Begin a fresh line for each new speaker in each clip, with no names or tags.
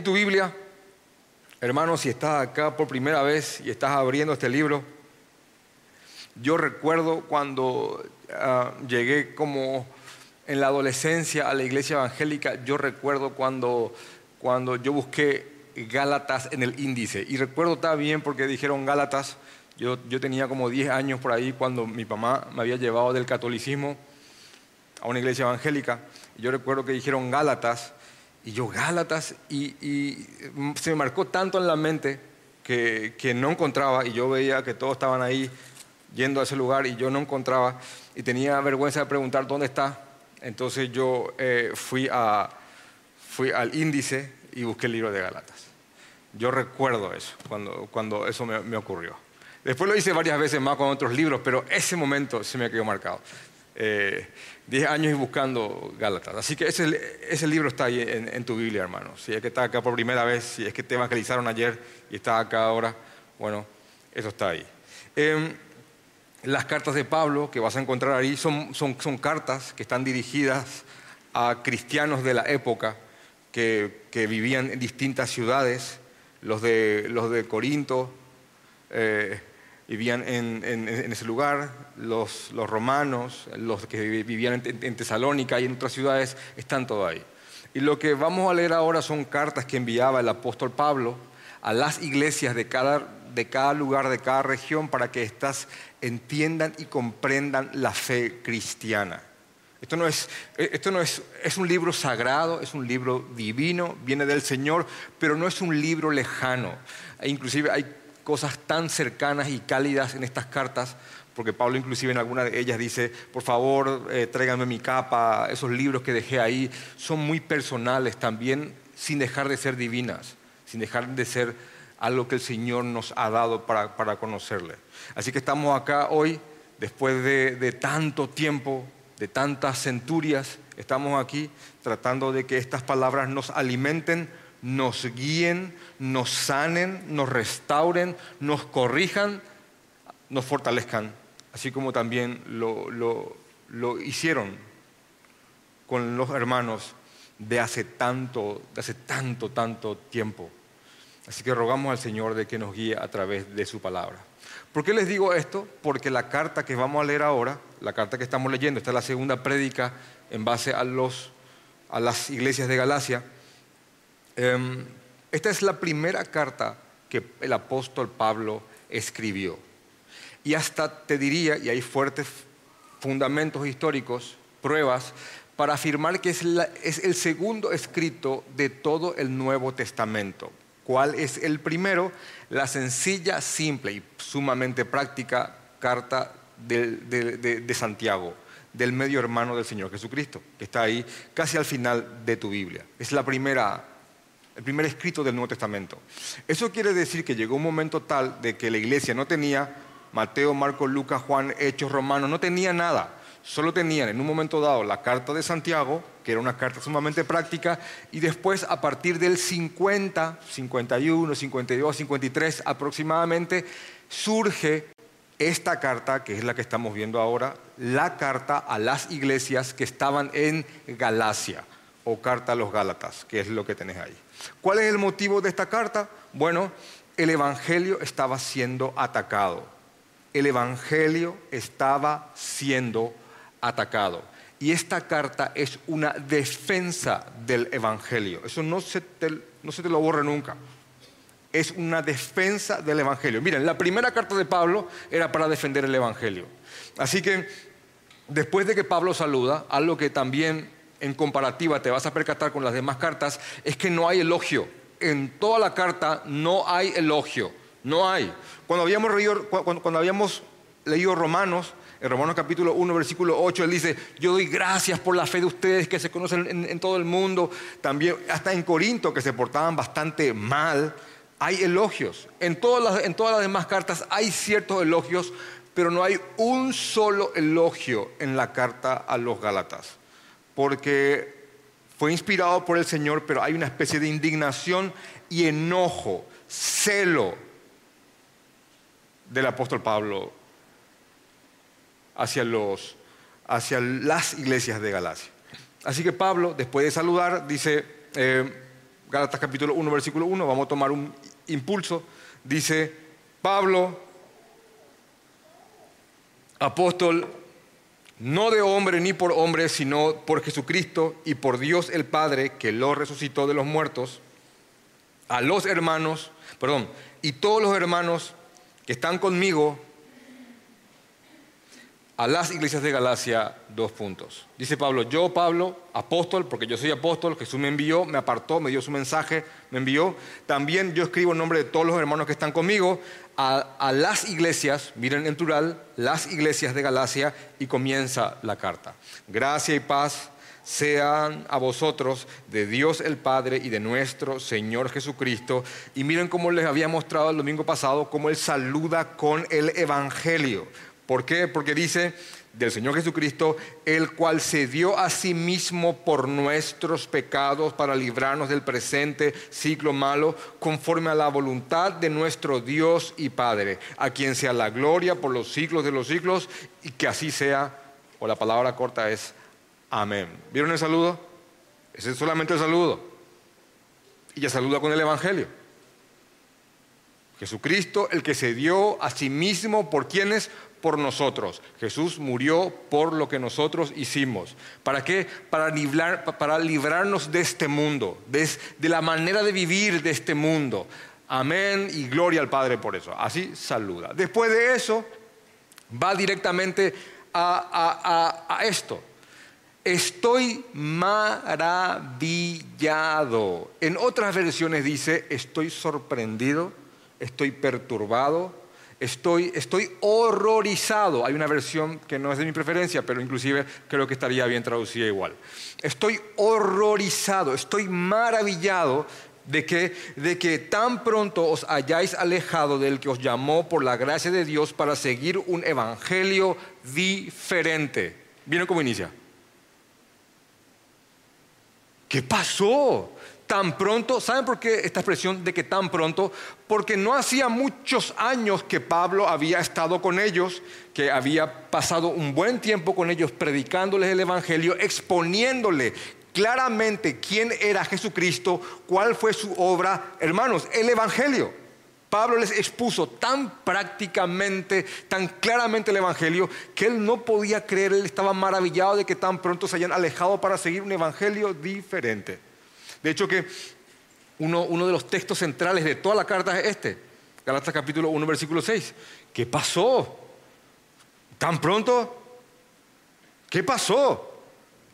en tu Biblia, hermano, si estás acá por primera vez y estás abriendo este libro, yo recuerdo cuando ah, llegué como en la adolescencia a la iglesia evangélica, yo recuerdo cuando, cuando yo busqué Gálatas en el índice. Y recuerdo tan bien porque dijeron Gálatas, yo, yo tenía como 10 años por ahí cuando mi mamá me había llevado del catolicismo a una iglesia evangélica. Yo recuerdo que dijeron Gálatas, y yo Gálatas, y, se me marcó tanto en la mente que, que no encontraba, y yo veía que todos estaban ahí yendo a ese lugar y yo no encontraba, y tenía vergüenza de preguntar dónde está. Entonces yo eh, fui, a, fui al índice y busqué el libro de Galatas. Yo recuerdo eso, cuando, cuando eso me, ocurrió. Después lo hice varias veces más con otros libros, pero ese momento se me quedó marcado. Eh, diez años y buscando Gálatas. Así que ese, ese libro está ahí en, tu Biblia, hermano. Si es que está acá por primera vez, si es que te evangelizaron ayer y está acá ahora, bueno, eso está ahí. Em, las cartas de Pablo que vas a encontrar ahí son, cartas que están dirigidas a cristianos de la época que, vivían en distintas ciudades. Los de, los de Corinto eh, vivían en, ese lugar, los, romanos, los que vivían en, Tesalónica y en otras ciudades, están todo ahí. Y lo que vamos a leer ahora son cartas que enviaba el apóstol Pablo a las iglesias de cada, de cada lugar, de cada región, para que éstas entiendan y comprendan la fe cristiana. Esto no es, esto no es, es un libro sagrado, es un libro divino, viene del Señor, pero no es un libro lejano. E inclusive hay cosas tan cercanas y cálidas en estas cartas, porque Pablo inclusive en alguna de ellas dice, por favor, eh, tráiganme mi capa, esos libros que dejé ahí, son muy personales también, sin dejar de ser divinas, sin dejar de ser algo que el Señor nos ha dado para, para conocerle. Así que estamos acá hoy, después de, tanto tiempo, de tantas centurias, estamos aquí tratando de que estas palabras nos alimenten, nos guíen, nos sanen, nos restauren, nos corrijan, nos fortalezcan, así como también lo, lo hicieron con los hermanos de hace tanto, de hace tanto, tanto tiempo. Así que rogamos al Señor de que nos guíe a través de su palabra. ¿Por qué les digo esto? Porque la carta que vamos a leer ahora, la carta que estamos leyendo, esta es la segunda prédica en base a, las iglesias de Galacia. Em, esta es la primera carta que el apóstol Pablo escribió. Y hasta te diría, y hay fuertes fundamentos históricos, pruebas, para afirmar que es el segundo escrito de todo el Nuevo Testamento. ¿Cuál es el primero? La sencilla, simple y sumamente práctica carta de, Santiago, del medio hermano del Señor Jesucristo, que está ahí casi al final de tu Biblia. Es la primera, el primer escrito del Nuevo Testamento. Eso quiere decir que llegó un momento tal de que la iglesia no tenía Mateo, Marcos, Lucas, Juan, Hechos, Romanos, no tenía nada solo tenían en un momento dado la carta de Santiago, que era una carta sumamente práctica, y después a partir del 50, 51, 52, 53 aproximadamente, surge esta carta, que es la que estamos viendo ahora, la carta a las iglesias que estaban en Galacia, o carta a los Gálatas, que es lo que tenés ahí. ¿Cuál es el motivo de esta carta? Bueno, el Evangelio estaba siendo atacado. El Evangelio estaba siendo atacado. Y esta carta es una defensa del Evangelio. Eso no se te, no se te lo borre nunca. Es una defensa del Evangelio. Miren, la primera carta de Pablo era para defender el Evangelio. Así que después de que Pablo saluda, algo que también en comparativa te vas a percatar con las demás cartas, es que no hay elogio. En toda la carta no hay elogio. No hay. Cuando habíamos, cuando habíamos leído Romanos, en Romanos capítulo 1, versículo 8, él dice, yo doy gracias por la fe de ustedes que se conocen en, todo el mundo. También, hasta en Corinto, que se portaban bastante mal, hay elogios. En todas, las, en todas las demás cartas hay ciertos elogios, pero no hay un solo elogio en la carta a los Gálatas. Porque fue inspirado por el Señor, pero hay una especie de indignación y enojo, celo del apóstol Pablo hacia, los, hacia las iglesias de Galacia. Así que Pablo, después de saludar, dice, eh, capítulo 1, versículo 1, vamos a tomar un impulso. Dice, Pablo, apóstol, no de hombre ni por hombre, sino por Jesucristo y por Dios el Padre, que lo resucitó de los muertos, a los hermanos, perdón, y todos los hermanos que están conmigo a las iglesias de Galacia dos puntos. Dice Pablo, yo Pablo, apóstol, porque yo soy apóstol, Jesús me envió, me apartó, me dio su mensaje, me envió. También yo escribo en nombre de todos los hermanos que están conmigo a, las iglesias, miren en plural, las iglesias de Galacia y comienza la carta. Gracia y paz sean a vosotros de Dios el Padre y de nuestro Señor Jesucristo. Y miren cómo les había mostrado el domingo pasado, cómo Él saluda con el Evangelio. ¿Por qué? Porque dice del Señor Jesucristo, el cual se dio a sí mismo por nuestros pecados para librarnos del presente ciclo malo, conforme a la voluntad de nuestro Dios y Padre, a quien sea la gloria por los siglos de los siglos, y que así sea, o la palabra corta es amén. ¿Vieron el saludo? Ese es solamente el saludo. Y ya saluda con el Evangelio. Jesucristo, el que se dio a sí mismo por quienes, por nosotros. Jesús murió por lo que nosotros hicimos. ¿Para qué? Para, para librarnos de este mundo, de, la manera de vivir de este mundo. Amén y gloria al Padre por eso. Así saluda. Después de eso, va directamente a, esto. Estoy maravillado. En otras versiones dice, estoy sorprendido, estoy perturbado, Estoy, estoy horrorizado. Hay una versión que no es de mi preferencia, pero inclusive creo que estaría bien traducida igual. Estoy horrorizado, estoy maravillado de que, de que tan pronto os hayáis alejado del que os llamó por la gracia de Dios para seguir un evangelio diferente. ¿Vieron cómo inicia? ¿Qué pasó? Tan pronto, ¿saben por qué esta expresión de que tan pronto? Porque no hacía muchos años que Pablo había estado con ellos, que había pasado un buen tiempo con ellos predicándoles el Evangelio, exponiéndole claramente quién era Jesucristo, cuál fue su obra, hermanos, el Evangelio. Pablo les expuso tan prácticamente, tan claramente el Evangelio, que él no podía creer, él estaba maravillado de que tan pronto se hayan alejado para seguir un Evangelio diferente. De hecho que uno, de los textos centrales de toda la carta es este, Galatas capítulo 1, versículo 6. ¿Qué pasó? ¿Tan pronto? ¿Qué pasó?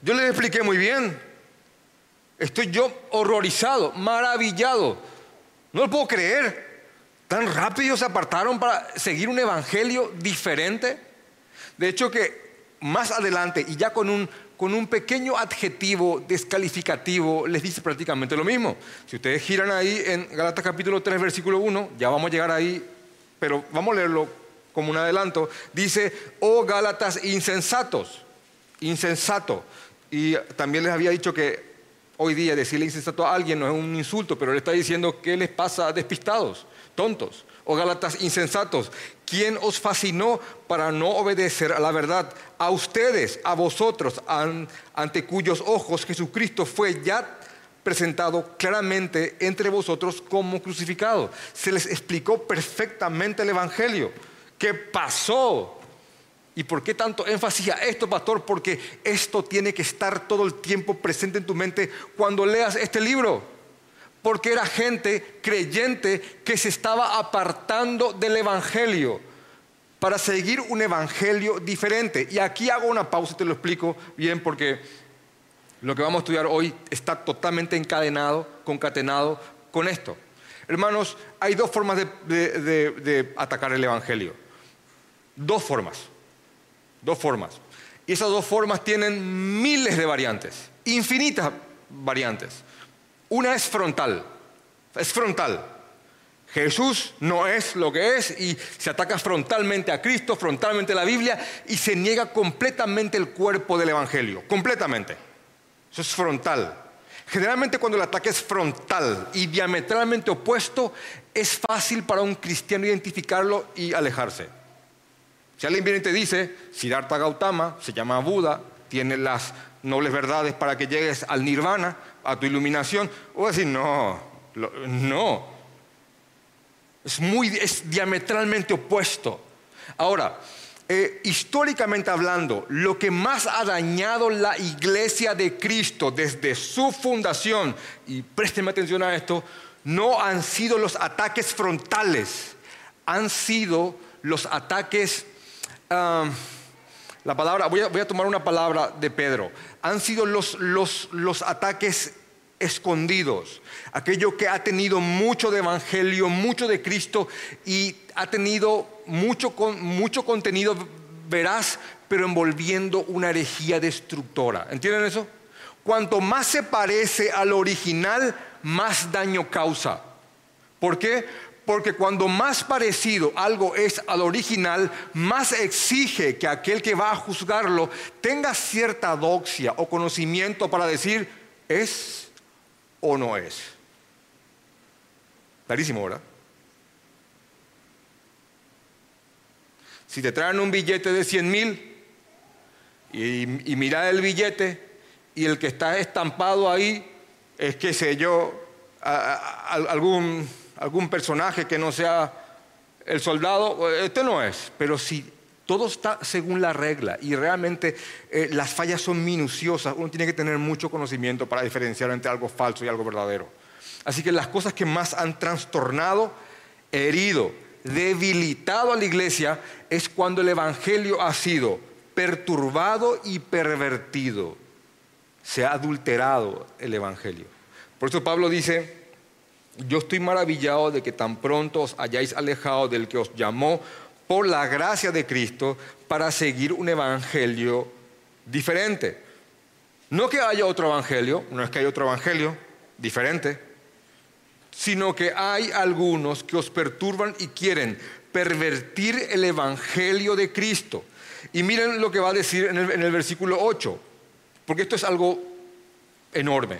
Yo les expliqué muy bien. Estoy yo horrorizado, maravillado. No lo puedo creer. Tan rápido se apartaron para seguir un evangelio diferente. De hecho que más adelante y ya con un con un pequeño adjetivo descalificativo les dice prácticamente lo mismo. Si ustedes giran ahí en Galatas capítulo 3, versículo 1, ya vamos a llegar ahí, pero vamos a leerlo como un adelanto. Dice, oh Gálatas insensatos, insensato. Y también les había dicho que hoy día decirle insensato a alguien no es un insulto, pero le está diciendo que les pasa despistados, tontos. O oh, Gálatas insensatos, ¿quién os fascinó para no obedecer a la verdad? A ustedes, a vosotros, ante cuyos ojos Jesucristo fue ya presentado claramente entre vosotros como crucificado. Se les explicó perfectamente el Evangelio. ¿Qué pasó? ¿Y por qué tanto énfasis a esto, pastor? Porque esto tiene que estar todo el tiempo presente en tu mente cuando leas este libro porque era gente creyente que se estaba apartando del Evangelio para seguir un Evangelio diferente. Y aquí hago una pausa y te lo explico bien porque lo que vamos a estudiar hoy está totalmente encadenado, concatenado con esto. Hermanos, hay dos formas de, atacar el Evangelio. Dos formas. Dos formas. Y esas dos formas tienen miles de variantes, infinitas variantes. Una es frontal, es frontal. Jesús no es lo que es y se ataca frontalmente a Cristo, frontalmente a la Biblia y se niega completamente el cuerpo del Evangelio, completamente. Eso es frontal. Generalmente cuando el ataque es frontal y diametralmente opuesto, es fácil para un cristiano identificarlo y alejarse. Si alguien viene y te dice, Siddhartha Gautama se llama Buda, tiene las nobles verdades para que llegues al nirvana, a tu iluminación. O decir, no, no. Es, muy, es diametralmente opuesto. Ahora, eh, históricamente hablando, lo que más ha dañado la iglesia de Cristo desde su fundación, y présteme atención a esto, no han sido los ataques frontales, han sido los ataques, la palabra, voy a, tomar una palabra de Pedro, han sido los, los, los ataques escondidos, aquello que ha tenido mucho de evangelio, mucho de Cristo y ha tenido mucho, mucho contenido veraz, pero envolviendo una herejía destructora. ¿Entienden eso? Cuanto más se parece al original, más daño causa. ¿Por qué? Porque cuando más parecido algo es al original, más exige que aquel que va a juzgarlo tenga cierta doxia o conocimiento para decir, ¿es o no es? Clarísimo, ¿verdad? Si te traen un billete de 100 mil y, y mira el billete y el que está estampado ahí es, qué sé yo, algún, algún personaje que no sea el soldado, este no es. Pero si todo está según la regla y realmente eh, las fallas son minuciosas, uno tiene que tener mucho conocimiento para diferenciar entre algo falso y algo verdadero. Así que las cosas que más han trastornado, herido, debilitado a la iglesia es cuando el Evangelio ha sido perturbado y pervertido. Se ha adulterado el Evangelio. Por eso Pablo dice, yo estoy maravillado de que tan pronto os hayáis alejado del que os llamó por la gracia de Cristo para seguir un Evangelio diferente. No que haya otro Evangelio, no es que haya otro Evangelio diferente, sino que hay algunos que os perturban y quieren pervertir el Evangelio de Cristo. Y miren lo que va a decir en el, versículo 8, porque esto es algo enorme.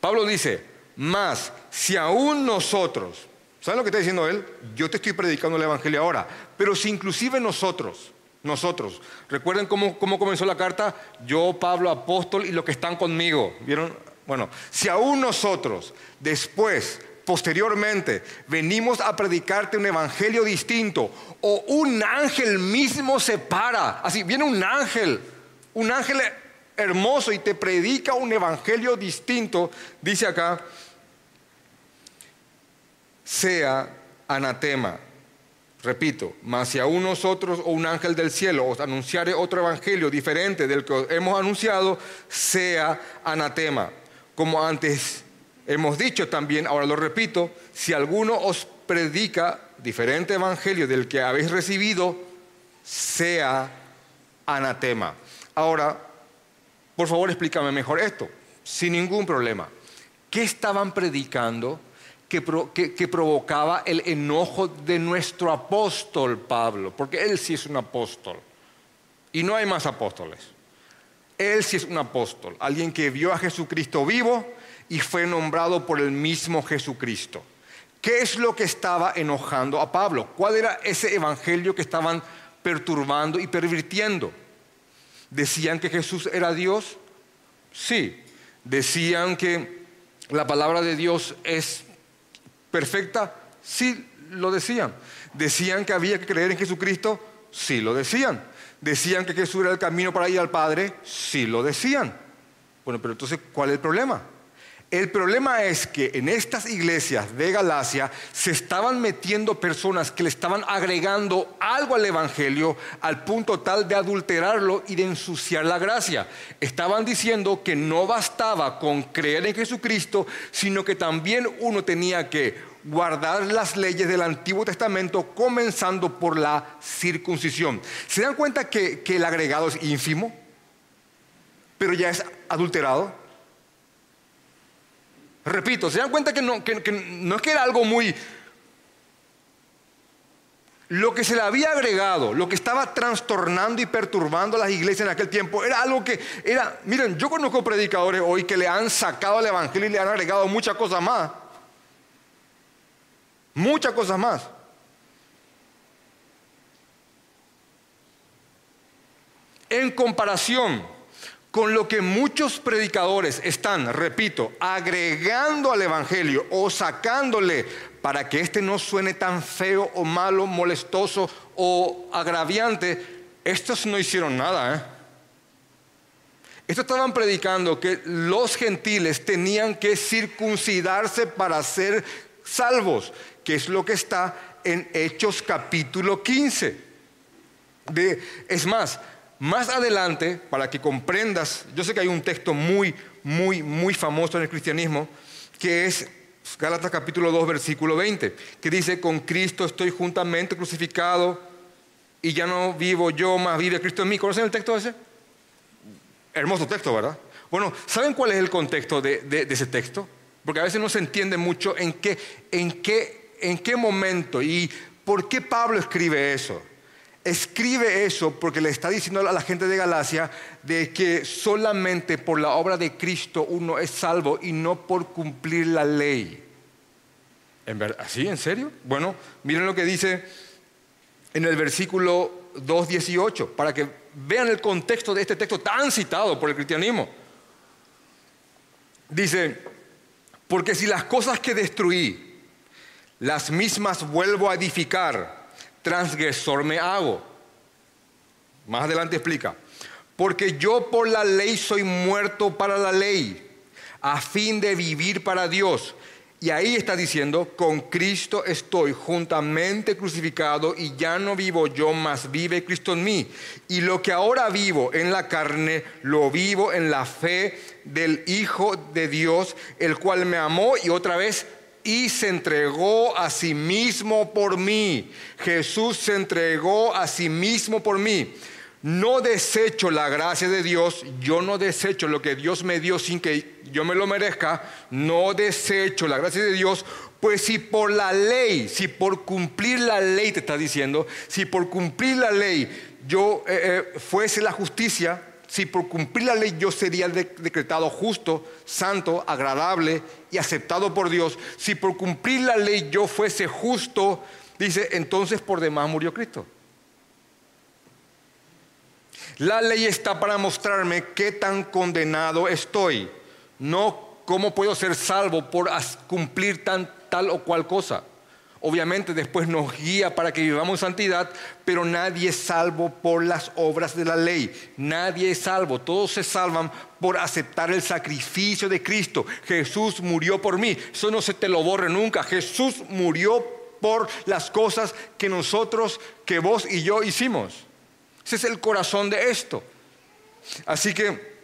Pablo dice, más si aún nosotros, ¿saben lo que está diciendo él? Yo te estoy predicando el Evangelio ahora, pero si inclusive nosotros, nosotros, recuerden cómo, cómo comenzó la carta, yo, Pablo, apóstol y los que están conmigo, ¿vieron? Bueno, si aún nosotros, después posteriormente venimos a predicarte un evangelio distinto o un ángel mismo se para, así viene un ángel, un ángel hermoso y te predica un evangelio distinto, dice acá, sea anatema. Repito, mas si aún nosotros o un ángel del cielo os anunciare otro evangelio diferente del que hemos anunciado, sea anatema. Como antes Hemos dicho también, ahora lo repito, si alguno os predica diferente evangelio del que habéis recibido, sea anatema. Ahora, por favor explícame mejor esto, sin ningún problema. ¿Qué estaban predicando que, provocaba el enojo de nuestro apóstol Pablo? Porque él sí es un apóstol y no hay más apóstoles. Él sí es un apóstol, alguien que vio a Jesucristo vivo y fue nombrado por el mismo Jesucristo. ¿Qué es lo que estaba enojando a Pablo? ¿Cuál era ese evangelio que estaban perturbando y pervirtiendo? ¿Decían que Jesús era Dios? Sí. ¿Decían que la palabra de Dios es perfecta? Sí, lo decían. ¿Decían que había que creer en Jesucristo? Sí, lo decían. ¿Decían que Jesús era el camino para ir al Padre? Sí, lo decían. Bueno, pero entonces, ¿cuál es el problema? El problema es que en estas iglesias de Galacia se estaban metiendo personas que le estaban agregando algo al Evangelio al punto tal de adulterarlo y de ensuciar la gracia. Estaban diciendo que no bastaba con creer en Jesucristo, sino que también uno tenía que guardar las leyes del Antiguo Testamento, comenzando por la circuncisión. ¿Se dan cuenta que, que el agregado es ínfimo, pero ya es adulterado? Repito, ¿se dan cuenta que no, es que era algo muy... Lo que se le había agregado, lo que estaba trastornando y perturbando a las iglesias en aquel tiempo, era algo que era, miren, yo conozco predicadores hoy que le han sacado al Evangelio y le han agregado muchas cosas más. Muchas cosas más. En comparación con lo que muchos predicadores están, repito, agregando al Evangelio o sacándole para que éste no suene tan feo o malo, molestoso o agraviante, estos no hicieron nada. ¿eh? Estos estaban predicando que los gentiles tenían que circuncidarse para ser salvos, que es lo que está en Hechos capítulo 15. es más, más adelante, para que comprendas, yo sé que hay un texto muy, muy, muy famoso en el cristianismo, que es Gálatas capítulo 2, versículo 20, que dice, con Cristo estoy juntamente crucificado y ya no vivo yo, más vive Cristo en mí. ¿Conocen el texto ese? Hermoso texto, ¿verdad? Bueno, ¿saben cuál es el contexto de, ese texto? Porque a veces no se entiende mucho en qué, en, qué, en qué momento y por qué Pablo escribe eso escribe eso porque le está diciendo a la gente de Galacia de que solamente por la obra de Cristo uno es salvo y no por cumplir la ley. ¿En ¿Así? ¿En serio? Bueno, miren lo que dice en el versículo 2.18, para que vean el contexto de este texto tan citado por el cristianismo. Dice, porque si las cosas que destruí, las mismas vuelvo a edificar, transgresor me hago. Más adelante explica. Porque yo por la ley soy muerto para la ley, a fin de vivir para Dios. Y ahí está diciendo, con Cristo estoy juntamente crucificado y ya no vivo yo, mas vive Cristo en mí. Y lo que ahora vivo en la carne, lo vivo en la fe del Hijo de Dios, el cual me amó y otra vez y se entregó a sí mismo por mí. Jesús se entregó a sí mismo por mí. No desecho la gracia de Dios, yo no desecho lo que Dios me dio sin que yo me lo merezca, no desecho la gracia de Dios, pues si por la ley, si por cumplir la ley te está diciendo, si por cumplir la ley yo eh, eh, fuese la justicia, si por cumplir la ley yo sería decretado justo, santo, agradable y aceptado por Dios, si por cumplir la ley yo fuese justo, dice, entonces por demás murió Cristo. La ley está para mostrarme qué tan condenado estoy, no cómo puedo ser salvo por cumplir tal o cual cosa. Obviamente después nos guía para que vivamos santidad, pero nadie es salvo por las obras de la ley. Nadie es salvo. Todos se salvan por aceptar el sacrificio de Cristo. Jesús murió por mí. Eso no se te lo borre nunca. Jesús murió por las cosas que nosotros, que vos y yo hicimos. Ese es el corazón de esto. Así que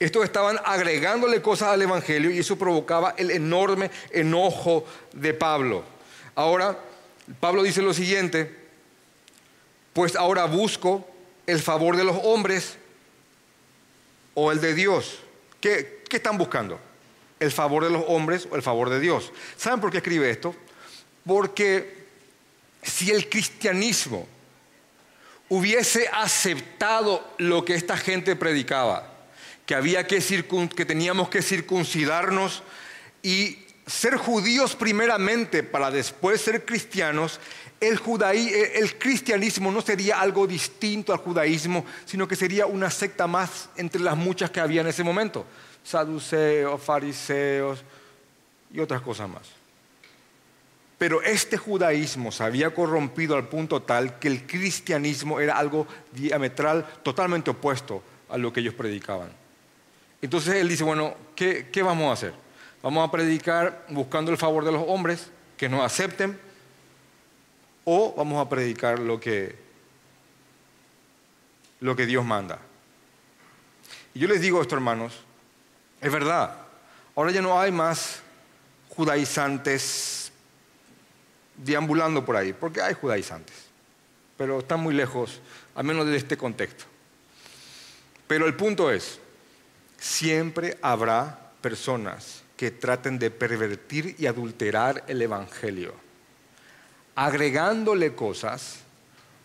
estos estaban agregándole cosas al Evangelio y eso provocaba el enorme enojo de Pablo. Ahora, Pablo dice lo siguiente, pues ahora busco el favor de los hombres o el de Dios. ¿Qué, están buscando? ¿El favor de los hombres o el favor de Dios? ¿Saben por qué escribe esto? Porque si el cristianismo hubiese aceptado lo que esta gente predicaba, que había que, que teníamos que circuncidarnos y ser judíos primeramente para después ser cristianos, el, el cristianismo no sería algo distinto al judaísmo, sino que sería una secta más entre las muchas que había en ese momento. Saduceos, fariseos y otras cosas más. Pero este judaísmo se había corrompido al punto tal que el cristianismo era algo diametral, totalmente opuesto a lo que ellos predicaban. Entonces él dice, bueno, ¿qué, qué vamos a hacer? Vamos a predicar buscando el favor de los hombres que nos acepten o vamos a predicar lo que, lo que Dios manda. Y yo les digo esto, hermanos, es verdad, ahora ya no hay más judaizantes deambulando por ahí, porque hay judaizantes, pero están muy lejos, al menos de este contexto. Pero el punto es, siempre habrá personas que traten de pervertir y adulterar el Evangelio, agregándole cosas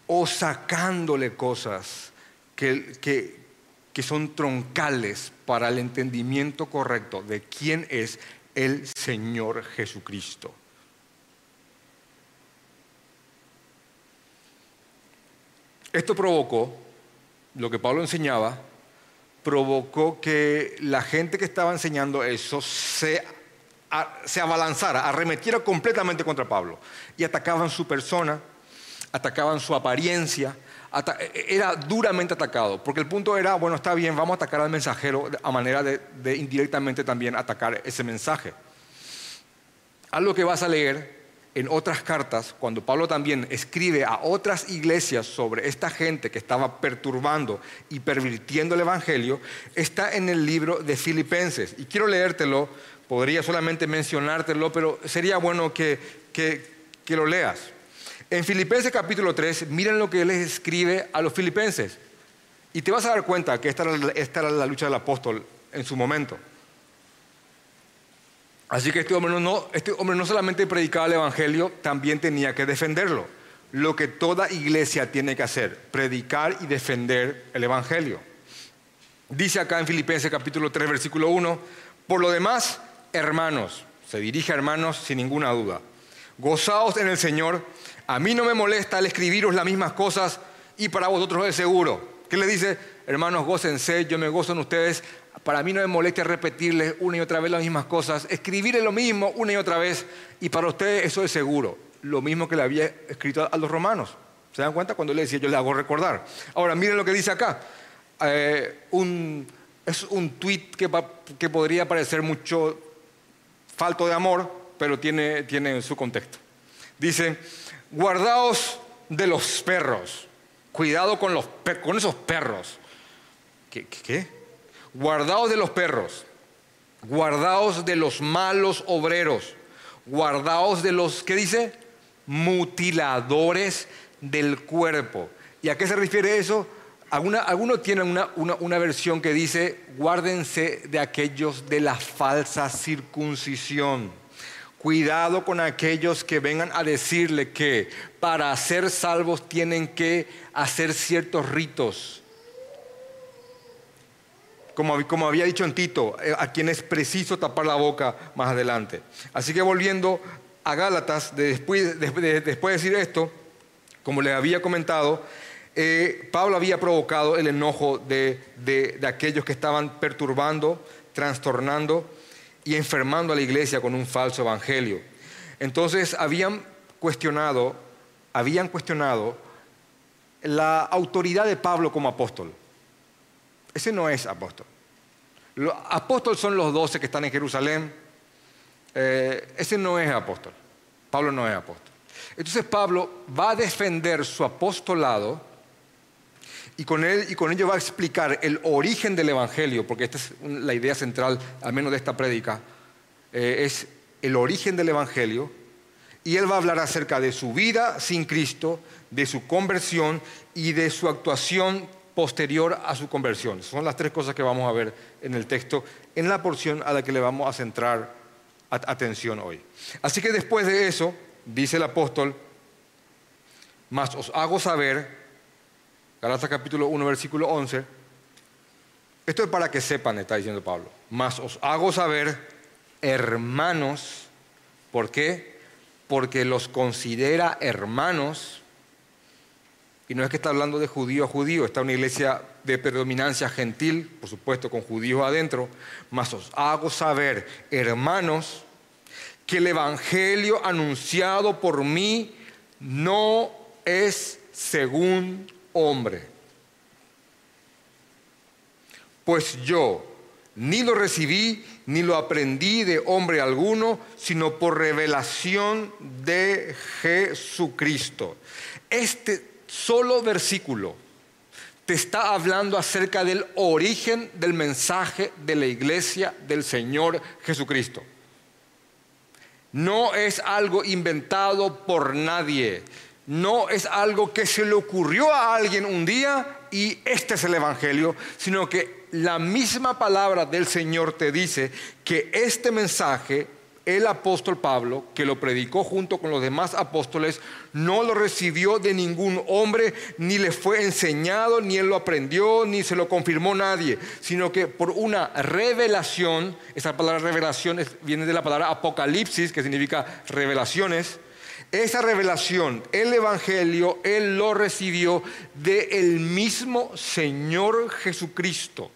o sacándole cosas que, que, son troncales para el entendimiento correcto de quién es el Señor Jesucristo. Esto provocó lo que Pablo enseñaba, provocó que la gente que estaba enseñando eso se, se abalanzara, arremetiera completamente contra Pablo. Y atacaban su persona, atacaban su apariencia, era duramente atacado, porque el punto era, bueno, está bien, vamos a atacar al mensajero a manera de, indirectamente también atacar ese mensaje. Algo que vas a leer en otras cartas, cuando Pablo también escribe a otras iglesias sobre esta gente que estaba perturbando y pervirtiendo el Evangelio, está en el libro de Filipenses. Y quiero leértelo, podría solamente mencionártelo, pero sería bueno que, que lo leas. En Filipenses capítulo 3, miren lo que él les escribe a los filipenses. Y te vas a dar cuenta que esta era, la lucha del apóstol en su momento. Así que este hombre, no, este hombre no solamente predicaba el Evangelio, también tenía que defenderlo. Lo que toda iglesia tiene que hacer, predicar y defender el Evangelio. Dice acá en Filipenses capítulo 3, versículo 1, por lo demás, hermanos, se dirige a hermanos sin ninguna duda, gozaos en el Señor. A mí no me molesta el escribiros las mismas cosas y para vosotros es seguro. ¿Qué le dice? Hermanos, gócense, yo me gozo en ustedes. Para mí no me molesta repetirles una y otra vez las mismas cosas, escribirles lo mismo una y otra vez y para ustedes eso es seguro. Lo mismo que le había escrito a los romanos. ¿Se dan cuenta? Cuando le decía yo le hago recordar. Ahora, miren lo que dice acá. Eh, es un tuit que, que podría parecer mucho falto de amor, pero tiene, tiene su contexto. Dice, guardaos de los perros. Cuidado con, los con esos perros. ¿Qué, ¿Qué? Guardaos de los perros. Guardaos de los malos obreros. Guardaos de los, ¿qué dice? Mutiladores del cuerpo. ¿Y a qué se refiere eso? Algunos tienen una, una, versión que dice, guárdense de aquellos de la falsa circuncisión. Cuidado con aquellos que vengan a decirle que para ser salvos tienen que hacer ciertos ritos. Como, había dicho en Tito, eh, a quien es preciso tapar la boca más adelante. Así que volviendo a Gálatas, después, de, decir esto, como les había comentado, eh, Pablo había provocado el enojo de, de aquellos que estaban perturbando, trastornando y enfermando a la iglesia con un falso evangelio. Entonces habían cuestionado, habían cuestionado la autoridad de Pablo como apóstol. Ese no es apóstol. Los apóstoles son los doce que están en Jerusalén. Eh, ese no es apóstol. Pablo no es apóstol. Entonces Pablo va a defender su apostolado y con, él, y con ello va a explicar el origen del Evangelio, porque esta es la idea central, al menos de esta prédica, eh, es el origen del Evangelio. Y él va a hablar acerca de su vida sin Cristo, de su conversión y de su actuación posterior a su conversión. Son las tres cosas que vamos a ver en el texto, en la porción a la que le vamos a centrar atención hoy. Así que después de eso, dice el apóstol, más os hago saber Galatas capítulo 1, versículo 11. Esto es para que sepan, está diciendo Pablo. Mas os hago saber, hermanos, ¿por qué? Porque los considera hermanos. Y no es que está hablando de judío a judío, está una iglesia de predominancia gentil, por supuesto, con judíos adentro. Mas os hago saber, hermanos, que el evangelio anunciado por mí no es según hombre. Pues yo ni lo recibí ni lo aprendí de hombre alguno, sino por revelación de Jesucristo. Este solo versículo te está hablando acerca del origen del mensaje de la iglesia del Señor Jesucristo. No es algo inventado por nadie no es algo que se le ocurrió a alguien un día y este es el Evangelio, sino que la misma palabra del Señor te dice que este mensaje, el apóstol Pablo, que lo predicó junto con los demás apóstoles, no lo recibió de ningún hombre, ni le fue enseñado, ni él lo aprendió, ni se lo confirmó nadie, sino que por una revelación, esa palabra revelación viene de la palabra apocalipsis, que significa revelaciones, esa revelación, el Evangelio, Él lo recibió del mismo Señor Jesucristo.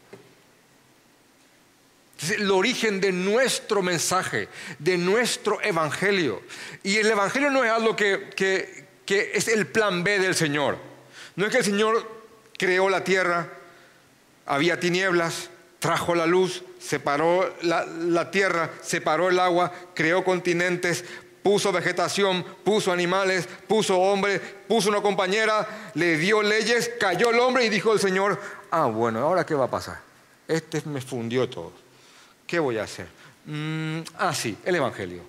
Es el origen de nuestro mensaje, de nuestro evangelio. Y el evangelio no es algo que, es el plan B del Señor. No es que el Señor creó la tierra, había tinieblas, trajo la luz, separó la, tierra, separó el agua, creó continentes, puso vegetación, puso animales, puso hombres, puso una compañera, le dio leyes, cayó el hombre y dijo el Señor, ah, bueno, ahora qué va a pasar. Este me fundió todo. ¿Qué voy a hacer? Mm, ah, sí, el Evangelio.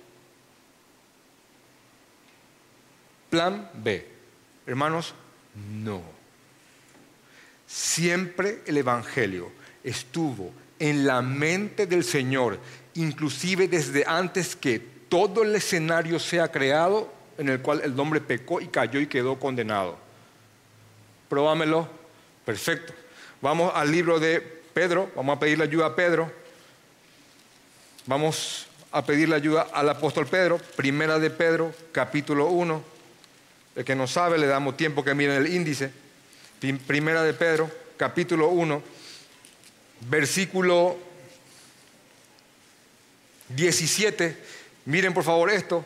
Plan B. Hermanos, no. Siempre el Evangelio estuvo en la mente del Señor, inclusive desde antes que todo el escenario sea creado en el cual el hombre pecó y cayó y quedó condenado. Probámelo. Perfecto. Vamos al libro de Pedro, vamos a pedirle ayuda a Pedro. Vamos a pedirle ayuda al apóstol Pedro, primera de Pedro, capítulo 1. El que no sabe, le damos tiempo que miren el índice. Primera de Pedro, capítulo 1 versículo 17. Miren por favor esto.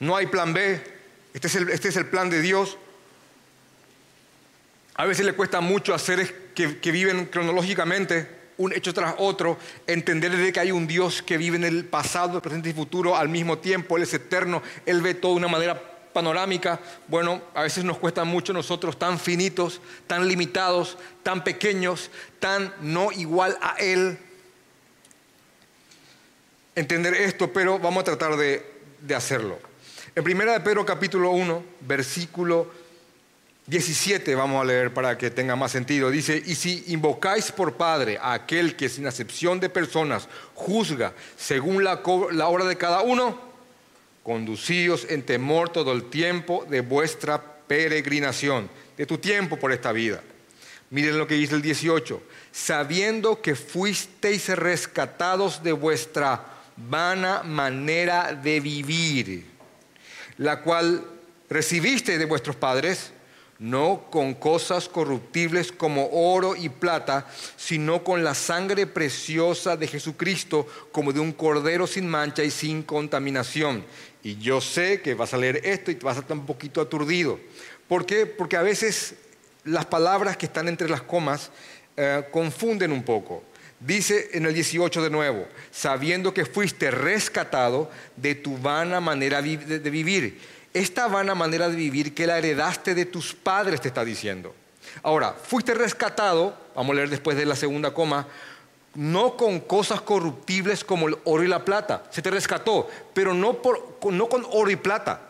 No hay plan B. Este es el, este plan de Dios. A veces le cuesta mucho hacer que, que viven cronológicamente un hecho tras otro, entender de que hay un Dios que vive en el pasado, el presente y futuro al mismo tiempo, Él es eterno, Él ve todo de una manera panorámica, bueno, a veces nos cuesta mucho nosotros tan finitos, tan limitados, tan pequeños, tan no igual a Él. Entender esto, pero vamos a tratar de, de hacerlo. En primera de Pedro capítulo 1, versículo 17 vamos a leer para que tenga más sentido. Dice, y si invocáis por Padre a aquel que sin acepción de personas juzga según la, la obra de cada uno, Conducíos en temor todo el tiempo de vuestra peregrinación, de tu tiempo por esta vida. Miren lo que dice el 18, sabiendo que fuisteis rescatados de vuestra vana manera de vivir, la cual recibisteis de vuestros padres, no con cosas corruptibles como oro y plata, sino con la sangre preciosa de Jesucristo, como de un cordero sin mancha y sin contaminación y yo sé que vas a leer esto y vas a estar un poquito aturdido. ¿Por qué? Porque a veces las palabras que están entre las comas eh, confunden un poco. Dice en el 18 de nuevo, sabiendo que fuiste rescatado de tu vana manera de vivir. Esta vana manera de vivir que la heredaste de tus padres, te está diciendo. Ahora, fuiste rescatado, vamos a leer después de la segunda coma, no con cosas corruptibles como el oro y la plata. Se te rescató, pero no, con oro y plata.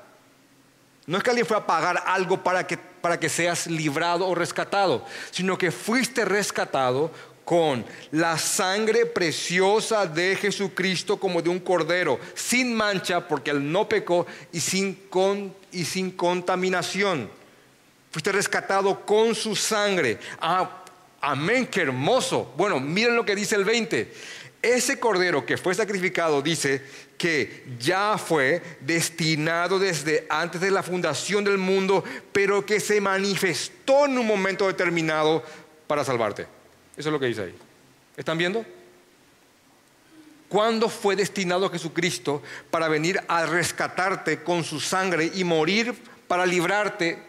No es que alguien fue a pagar algo para que, para que seas librado o rescatado, sino que fuiste rescatado con la sangre preciosa de Jesucristo como de un cordero, sin mancha, porque él no pecó, y sin, y sin contaminación. Fuiste rescatado con su sangre. Ah, Amén, qué hermoso. Bueno, miren lo que dice el 20. Ese cordero que fue sacrificado dice que ya fue destinado desde antes de la fundación del mundo, pero que se manifestó en un momento determinado para salvarte. Eso es lo que dice ahí. ¿Están viendo? ¿Cuándo fue destinado Jesucristo para venir a rescatarte con su sangre y morir para librarte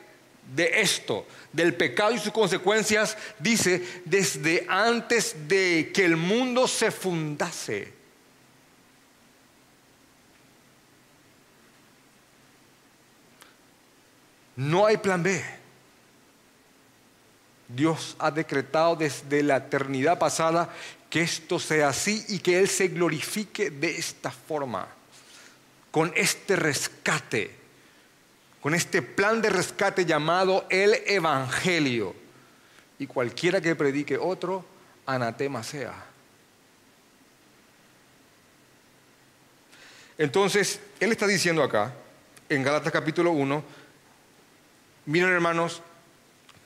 de esto, del pecado y sus consecuencias, dice, desde antes de que el mundo se fundase. No hay plan B. Dios ha decretado desde la eternidad pasada que esto sea así y que Él se glorifique de esta forma, con este rescate con este plan de rescate llamado el Evangelio. Y cualquiera que predique otro, anatema sea. Entonces, él está diciendo acá, en Galatas capítulo 1, miren hermanos,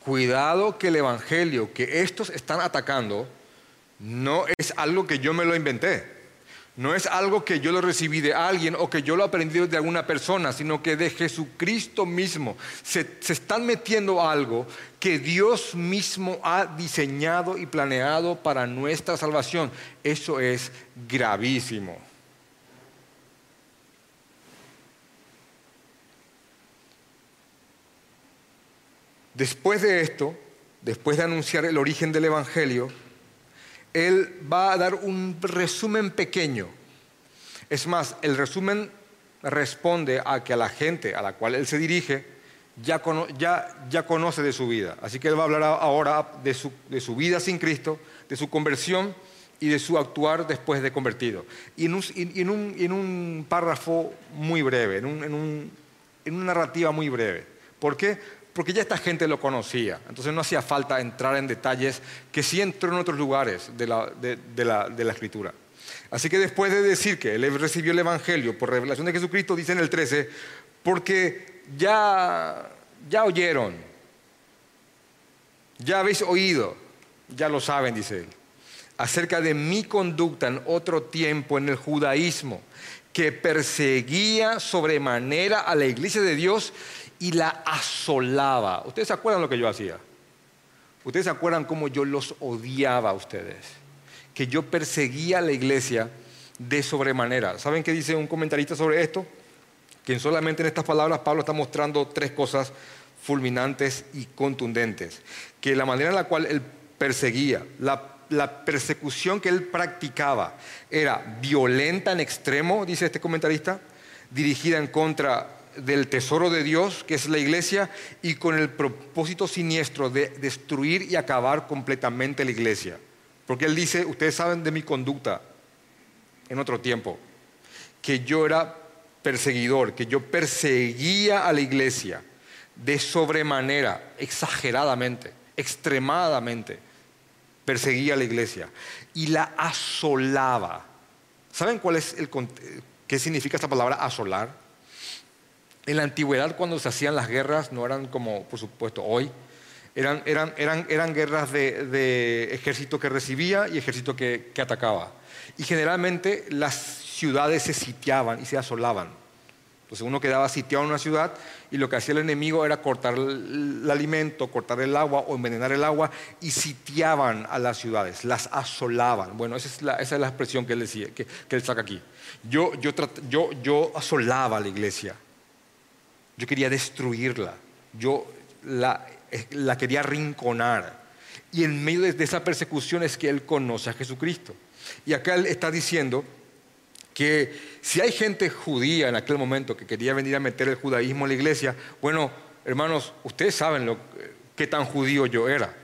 cuidado que el Evangelio que estos están atacando no es algo que yo me lo inventé. No es algo que yo lo recibí de alguien o que yo lo aprendí de alguna persona, sino que de Jesucristo mismo. Se, se, están metiendo algo que Dios mismo ha diseñado y planeado para nuestra salvación. Eso es gravísimo. Después de esto, después de anunciar el origen del Evangelio, él va a dar un resumen pequeño. Es más, el resumen responde a que a la gente a la cual él se dirige ya, conoce de su vida. Así que él va a hablar ahora de su, vida sin Cristo, de su conversión y de su actuar después de convertido. Y en un, párrafo muy breve, en, en una narrativa muy breve. ¿Por qué? Porque ya esta gente lo conocía. Entonces no hacía falta entrar en detalles que sí entró en otros lugares de la, escritura. Así que después de decir que él recibió el Evangelio por revelación de Jesucristo, dice en el 13, porque ya, ya oyeron, ya habéis oído, ya lo saben, dice él, acerca de mi conducta en otro tiempo en el judaísmo, que perseguía sobremanera a la iglesia de Dios y la asolaba. ¿Ustedes se acuerdan lo que yo hacía? ¿Ustedes se acuerdan cómo yo los odiaba a ustedes? Que yo perseguía a la iglesia de sobremanera. ¿Saben qué dice un comentarista sobre esto? Que solamente en estas palabras Pablo está mostrando tres cosas fulminantes y contundentes. Que la manera en la cual él perseguía, la, la persecución que él practicaba era violenta en extremo, dice este comentarista, dirigida en contra del tesoro de Dios, que es la iglesia, y con el propósito siniestro de destruir y acabar completamente la iglesia. Porque él dice, ustedes saben de mi conducta en otro tiempo, que yo era perseguidor, que yo perseguía a la iglesia de sobremanera, exageradamente, extremadamente, perseguía a la iglesia y la asolaba. ¿Saben cuál es el qué significa esta palabra asolar? En la antigüedad, cuando se hacían las guerras, no eran como, por supuesto, hoy, eran, guerras de, ejército que recibía y ejército que, atacaba. Y generalmente las ciudades se sitiaban y se asolaban. Entonces uno quedaba sitiado en una ciudad y lo que hacía el enemigo era cortar el, alimento, cortar el agua o envenenar el agua y sitiaban a las ciudades, las asolaban. Bueno, esa es la, expresión que él decía, que, él saca aquí. Yo, yo asolaba a la iglesia. Yo quería destruirla, yo la, quería rinconar. Y en medio de, esa persecución es que él conoce a Jesucristo. Y acá él está diciendo que si hay gente judía en aquel momento que quería venir a meter el judaísmo en la iglesia, bueno, hermanos, ustedes saben lo, qué tan judío yo era.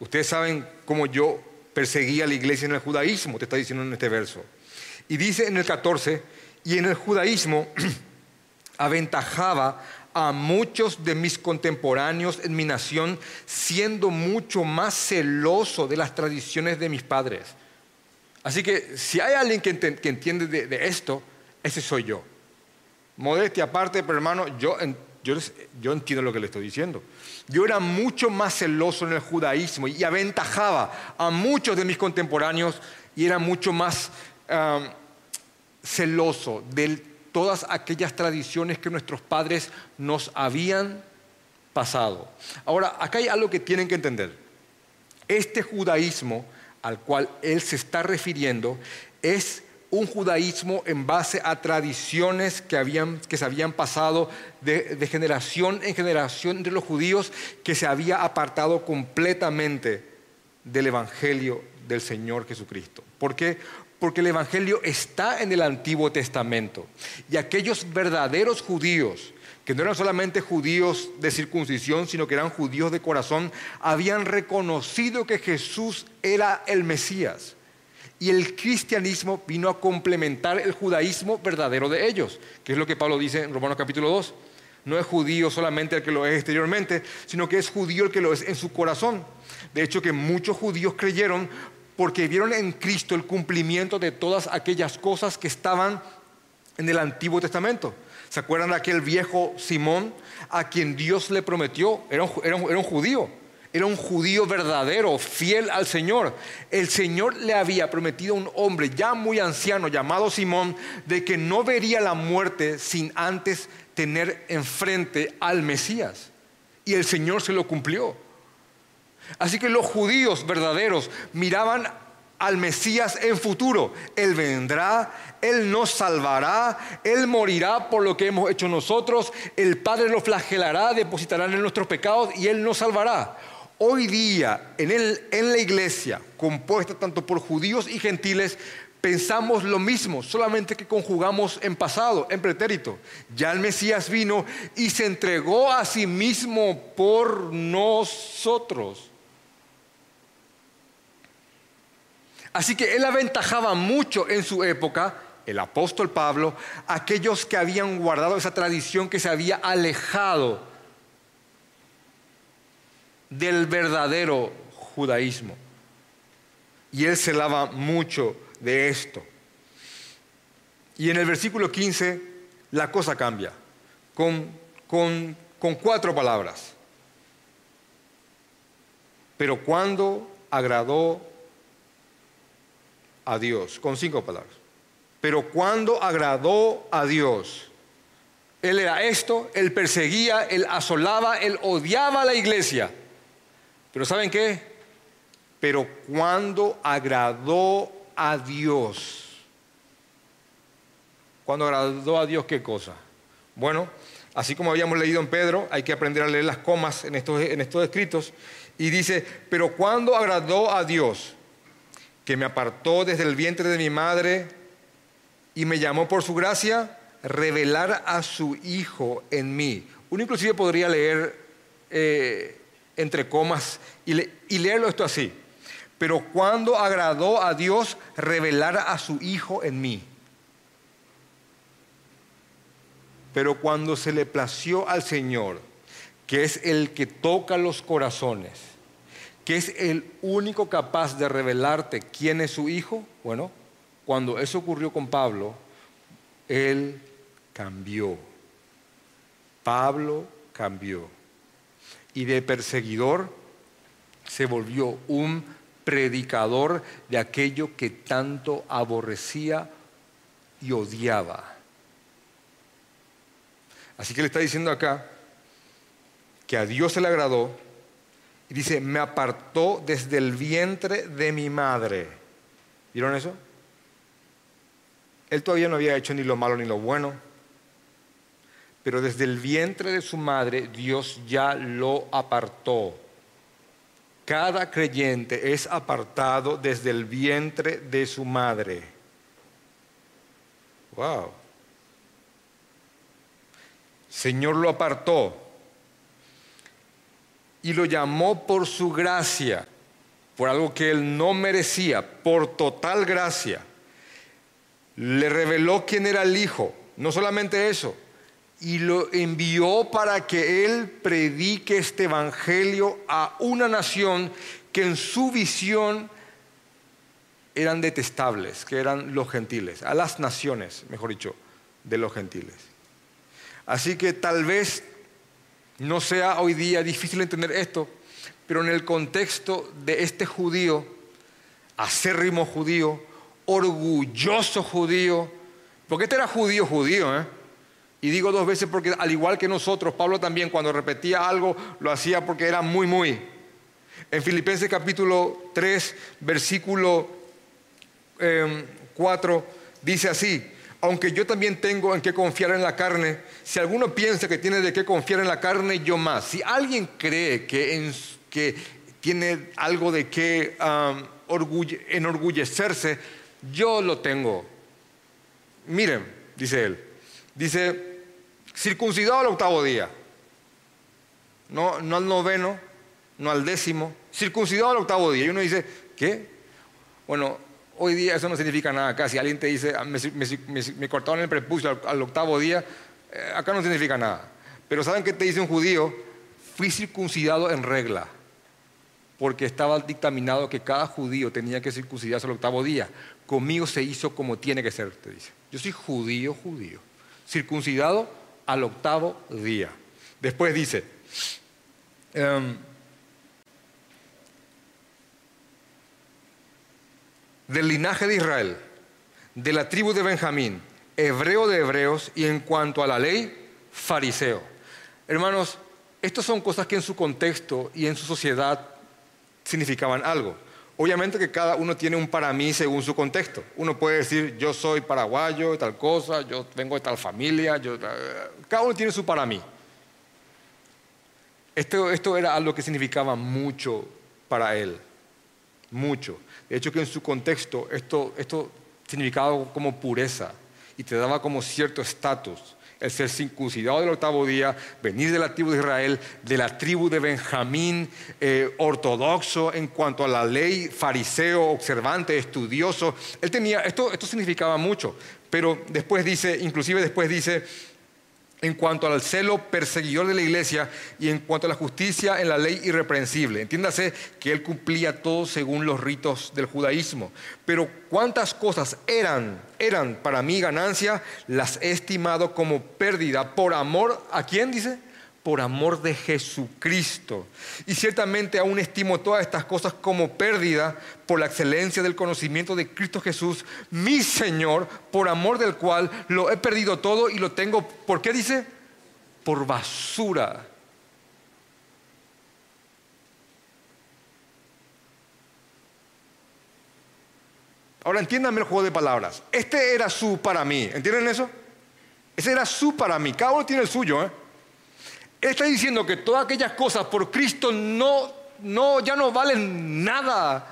Ustedes saben cómo yo perseguía a la iglesia en el judaísmo, te está diciendo en este verso. Y dice en el 14, y en el judaísmo aventajaba a muchos de mis contemporáneos en mi nación, siendo mucho más celoso de las tradiciones de mis padres. Así que si hay alguien que, entiende de, esto, ese soy yo. Modestia aparte, pero hermano, yo, yo, entiendo lo que le estoy diciendo. Yo era mucho más celoso en el judaísmo y aventajaba a muchos de mis contemporáneos y era mucho más celoso del todas aquellas tradiciones que nuestros padres nos habían pasado. Ahora, acá hay algo que tienen que entender. Este judaísmo al cual él se está refiriendo es un judaísmo en base a tradiciones que, que se habían pasado de, de, generación en generación entre los judíos, que se había apartado completamente del Evangelio del Señor Jesucristo. ¿Por qué? Porque el Evangelio está en el Antiguo Testamento. Y aquellos verdaderos judíos, que no eran solamente judíos de circuncisión, sino que eran judíos de corazón, habían reconocido que Jesús era el Mesías. Y el cristianismo vino a complementar el judaísmo verdadero de ellos, que es lo que Pablo dice en Romanos capítulo 2. No es judío solamente el que lo es exteriormente, sino que es judío el que lo es en su corazón. De hecho, que muchos judíos creyeron porque vieron en Cristo el cumplimiento de todas aquellas cosas que estaban en el Antiguo Testamento. ¿Se acuerdan de aquel viejo Simón a quien Dios le prometió? Era un, judío. Era un judío verdadero, fiel al Señor. El Señor le había prometido a un hombre ya muy anciano llamado Simón de que no vería la muerte sin antes tener enfrente al Mesías. Y el Señor se lo cumplió. Así que los judíos verdaderos miraban al Mesías en futuro. Él vendrá, Él nos salvará, Él morirá por lo que hemos hecho nosotros, el Padre lo flagelará, depositará en nuestros pecados y Él nos salvará. Hoy día en, en la iglesia, compuesta tanto por judíos y gentiles, pensamos lo mismo, solamente que conjugamos en pasado, en pretérito. Ya el Mesías vino y se entregó a sí mismo por nosotros. Así que él aventajaba mucho en su época, el apóstol Pablo, aquellos que habían guardado esa tradición que se había alejado del verdadero judaísmo. Y él se lava mucho de esto. Y en el versículo 15 la cosa cambia con, con, con cuatro palabras. Pero cuando agradó a Dios, con cinco palabras. Pero cuando agradó a Dios, él era esto, él perseguía, él asolaba, él odiaba a la iglesia. Pero ¿saben qué? Pero cuando agradó a Dios, cuando agradó a Dios, ¿qué cosa? Bueno, así como habíamos leído en Pedro, hay que aprender a leer las comas en estos, en estos escritos. Y dice, pero cuando agradó a Dios, que me apartó desde el vientre de mi madre y me llamó por su gracia, revelar a su Hijo en mí. Uno inclusive podría leer eh, entre comas y, y leerlo esto así. Pero cuando agradó a Dios revelar a su Hijo en mí. Pero cuando se le plació al Señor, que es el que toca los corazones, que es el único capaz de revelarte quién es su hijo, bueno, cuando eso ocurrió con Pablo, él cambió. Pablo cambió. Y de perseguidor se volvió un predicador de aquello que tanto aborrecía y odiaba. Así que le está diciendo acá que a Dios se le agradó y dice, me apartó desde el vientre de mi madre. ¿Vieron eso? Él todavía no había hecho ni lo malo ni lo bueno, pero desde el vientre de su madre Dios ya lo apartó. Cada creyente es apartado desde el vientre de su madre. Wow. Señor lo apartó y lo llamó por su gracia, por algo que él no merecía, por total gracia. Le reveló quién era el Hijo, no solamente eso, y lo envió para que él predique este Evangelio a una nación que en su visión eran detestables, que eran los gentiles, a las naciones, mejor dicho, de los gentiles. Así que tal vez no sea hoy día difícil entender esto, pero en el contexto de este judío, acérrimo judío, orgulloso judío, porque este era judío, judío, ¿eh? Y digo dos veces porque al igual que nosotros, Pablo también cuando repetía algo lo hacía porque era muy, muy. En Filipenses capítulo 3, versículo 4, em, dice así, aunque yo también tengo en qué confiar en la carne, si alguno piensa que tiene de qué confiar en la carne, yo más. Si alguien cree que, tiene algo de qué enorgullecerse, yo lo tengo. Miren, dice él, dice, circuncidado al octavo día, no, no al noveno, no al décimo, circuncidado al octavo día. Y uno dice, ¿qué? Bueno, Hoy día eso no significa nada acá. Si alguien te dice, ah, me, cortaron el prepucio al, octavo día, eh, acá no significa nada. Pero ¿saben qué te dice un judío? Fui circuncidado en regla, porque estaba dictaminado que cada judío tenía que circuncidarse al octavo día. Conmigo se hizo como tiene que ser, te dice. Yo soy judío, judío. Circuncidado al octavo día. Después dice, em, del linaje de Israel, de la tribu de Benjamín, hebreo de hebreos y en cuanto a la ley, fariseo. Hermanos, estas son cosas que en su contexto y en su sociedad significaban algo. Obviamente que cada uno tiene un para mí según su contexto. Uno puede decir, yo soy paraguayo, tal cosa, yo vengo de tal familia, yo, cada uno tiene su para mí. Esto, esto era algo que significaba mucho para él, mucho. Hecho que en su contexto esto, esto significaba como pureza y te daba como cierto estatus el ser circuncidado del octavo día, venir de la tribu de Israel, de la tribu de Benjamín, eh, ortodoxo en cuanto a la ley, fariseo, observante, estudioso. Él tenía, esto, esto significaba mucho, pero después dice, inclusive después dice, en cuanto al celo perseguidor de la iglesia y en cuanto a la justicia en la ley irreprensible. Entiéndase que él cumplía todo según los ritos del judaísmo. Pero cuántas cosas eran, eran para mí ganancia, las he estimado como pérdida por amor a quién dice? Por amor de Jesucristo. Y ciertamente aún estimo todas estas cosas como pérdida por la excelencia del conocimiento de Cristo Jesús, mi Señor, por amor del cual lo he perdido todo y lo tengo, ¿por qué dice? Por basura. Ahora entiéndanme el juego de palabras. Este era su para mí. ¿Entienden eso? Ese era su para mí. Cada uno tiene el suyo, ¿eh? Está diciendo que todas aquellas cosas por Cristo no, no, ya no valen nada.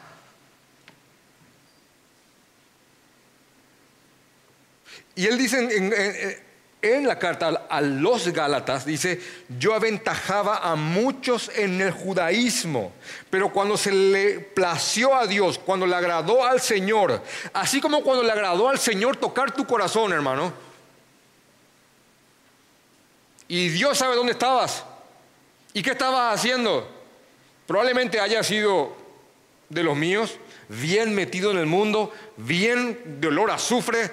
Y él dice en, en, la carta a los Gálatas, dice, yo aventajaba a muchos en el judaísmo, pero cuando se le plació a Dios, cuando le agradó al Señor, así como cuando le agradó al Señor tocar tu corazón, hermano, y Dios sabe dónde estabas. ¿Y qué estabas haciendo? Probablemente haya sido de los míos, bien metido en el mundo, bien de olor a azufre,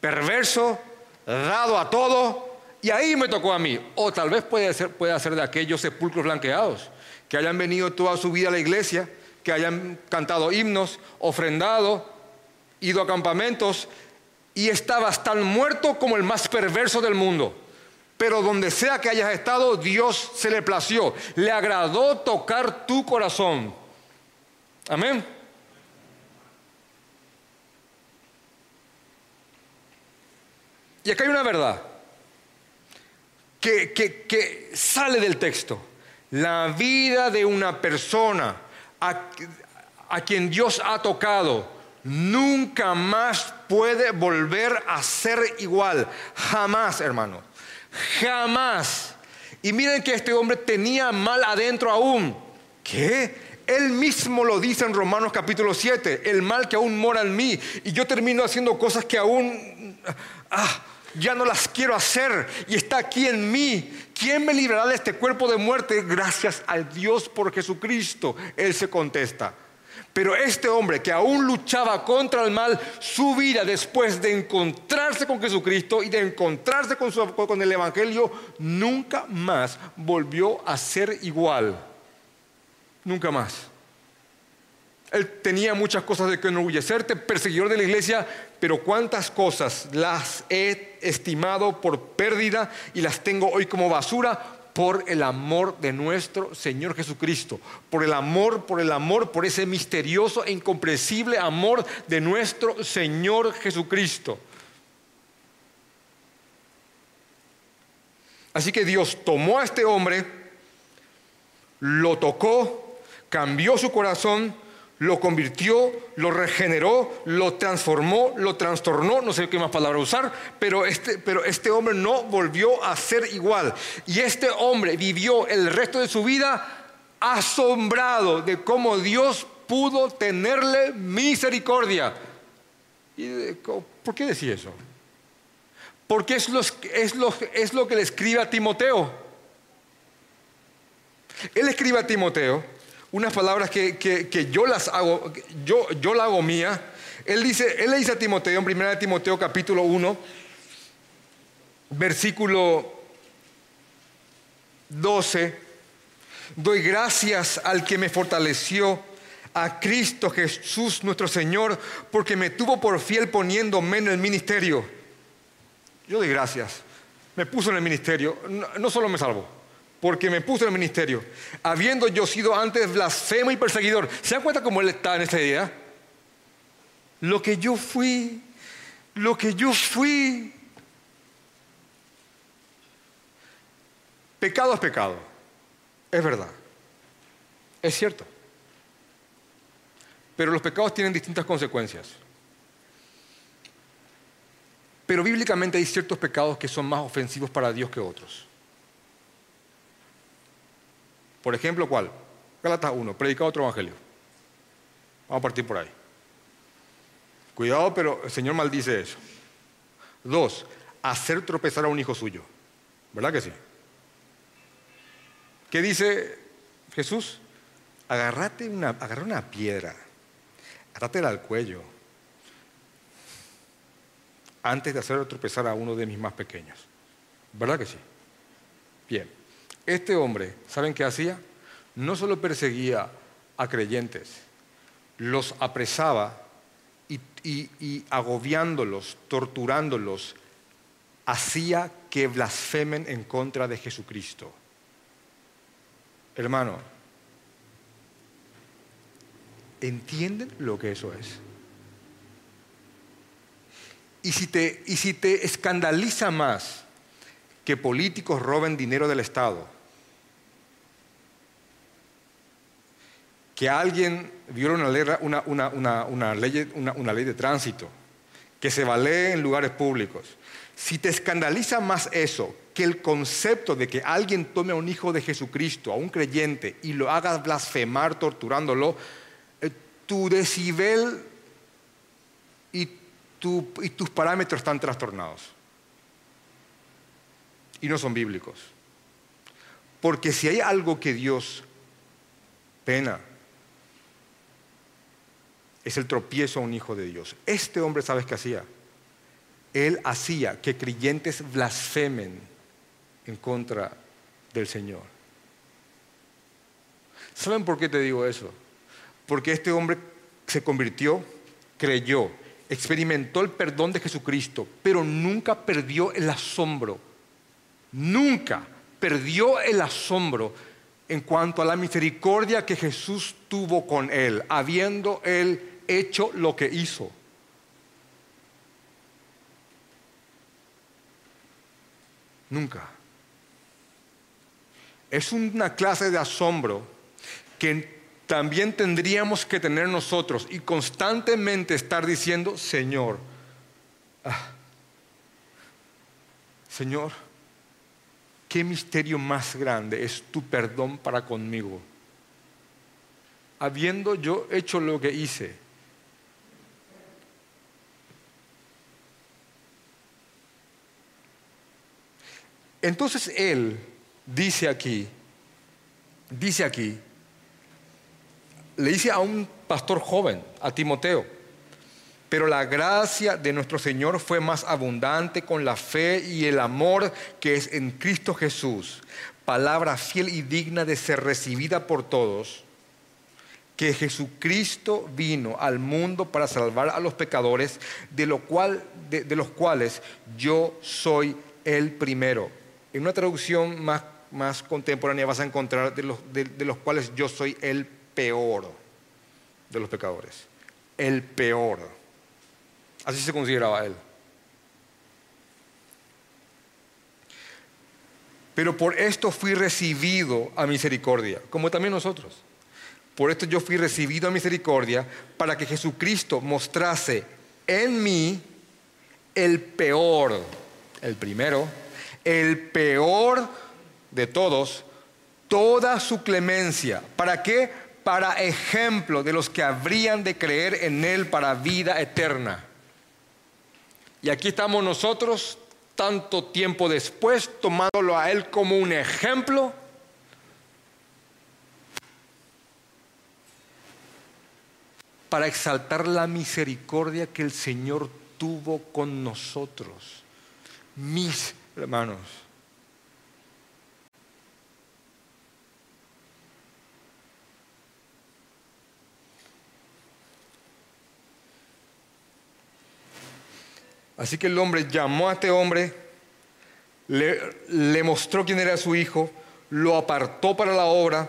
perverso, dado a todo, y ahí me tocó a mí. O tal vez puede ser, puede ser de aquellos sepulcros blanqueados, que hayan venido toda su vida a la iglesia, que hayan cantado himnos, ofrendado, ido a campamentos, y estabas tan muerto como el más perverso del mundo. Pero donde sea que hayas estado, Dios se le plació. Le agradó tocar tu corazón. Amén. Y acá hay una verdad que, que, sale del texto. La vida de una persona a, a quien Dios ha tocado nunca más puede volver a ser igual. Jamás, hermano. Jamás. Y miren que este hombre tenía mal adentro aún. ¿Qué? Él mismo lo dice en Romanos capítulo 7, el mal que aún mora en mí. Y yo termino haciendo cosas que aún ah, ya no las quiero hacer. Y está aquí en mí. ¿Quién me librará de este cuerpo de muerte? Gracias a Dios por Jesucristo. Él se contesta. Pero este hombre que aún luchaba contra el mal, su vida después de encontrarse con Jesucristo y de encontrarse con, el Evangelio, nunca más volvió a ser igual. Nunca más. Él tenía muchas cosas de que enorgullecerte, perseguidor de la iglesia, pero cuántas cosas las he estimado por pérdida y las tengo hoy como basura por el amor de nuestro Señor Jesucristo, por el amor, por el amor, por ese misterioso e incomprensible amor de nuestro Señor Jesucristo. Así que Dios tomó a este hombre, lo tocó, cambió su corazón, lo convirtió, lo regeneró, lo transformó, lo trastornó, no sé qué más palabra usar, pero este, pero este hombre no volvió a ser igual. Y este hombre vivió el resto de su vida asombrado de cómo Dios pudo tenerle misericordia. ¿Y ¿Por qué decía eso? Porque es es, es lo que le escribe a Timoteo. Él escribe a Timoteo unas palabras que, yo las hago, yo, yo la hago mía. Él, dice, él le dice a Timoteo, en 1 Timoteo capítulo 1, versículo 12, doy gracias al que me fortaleció, a Cristo Jesús nuestro Señor, porque me tuvo por fiel poniéndome en el ministerio. Yo doy gracias. Me puso en el ministerio. No, solo me salvó, porque me puso en el ministerio. Habiendo yo sido antes blasfemo y perseguidor. ¿Se dan cuenta cómo él está en esta idea? Lo que yo fui, lo que yo fui. Pecado es pecado. Es verdad. Es cierto. Pero los pecados tienen distintas consecuencias. Pero bíblicamente hay ciertos pecados que son más ofensivos para Dios que otros. Por ejemplo, ¿cuál? Gálatas 1, predicar otro evangelio. Vamos a partir por ahí. Cuidado, pero el Señor maldice eso. Dos, hacer tropezar a un hijo suyo. ¿Verdad que sí? ¿Qué dice Jesús? Agarrate una, agarra una piedra atátela al cuello antes de hacer tropezar a uno de mis más pequeños. ¿Verdad que sí? Bien, este hombre, ¿saben qué hacía? No solo perseguía a creyentes, los apresaba y, agobiándolos, torturándolos, hacía que blasfemen en contra de Jesucristo. Hermano, ¿Entienden lo que eso es? Y si, te, y si te escandaliza más que políticos roben dinero del Estado, que alguien viola una una, ley, una, ley de tránsito, que se valee en lugares públicos, si te escandaliza más eso que el concepto de que alguien tome a un hijo de Jesucristo, a un creyente, y lo haga blasfemar torturándolo, tu decibel y, y tus parámetros están trastornados. Y no son bíblicos. Porque si hay algo que Dios pena, es el tropiezo a un hijo de Dios. Este hombre, ¿sabes qué hacía? Él hacía que creyentes blasfemen en contra del Señor. ¿Saben por qué te digo eso? Porque este hombre se convirtió, creyó, experimentó el perdón de Jesucristo, pero nunca perdió el asombro. Nunca perdió el asombro en cuanto a la misericordia que Jesús tuvo con él, habiendo él hecho lo que hizo. Nunca. Es una clase de asombro que también tendríamos que tener nosotros y constantemente estar diciendo, Señor, ah, Señor, qué misterio más grande es tu perdón para conmigo. Habiendo yo hecho lo que hice, entonces Él dice aquí, dice aquí, le dice a un pastor joven, a Timoteo, pero la gracia de nuestro Señor fue más abundante con la fe y el amor que es en Cristo Jesús, palabra fiel y digna de ser recibida por todos, que Jesucristo vino al mundo para salvar a los pecadores, de, de, los cuales yo soy el primero. En una traducción más, más contemporánea vas a encontrar de los, de los cuales yo soy el peor de los pecadores. El peor. Así se consideraba él. Pero por esto fui recibido a misericordia, como también nosotros. Por esto yo fui recibido a misericordia para que Jesucristo mostrase en mí el peor, el primero, el peor de todos, toda su clemencia. ¿Para qué? para ejemplo de los que habrían de creer en Él para vida eterna. Y aquí estamos nosotros, tanto tiempo después, tomándolo a Él como un ejemplo. para exaltar la misericordia que el Señor tuvo con nosotros. Mis hermanos. Así que el hombre llamó a este hombre, le, mostró quién era su hijo, lo apartó para la obra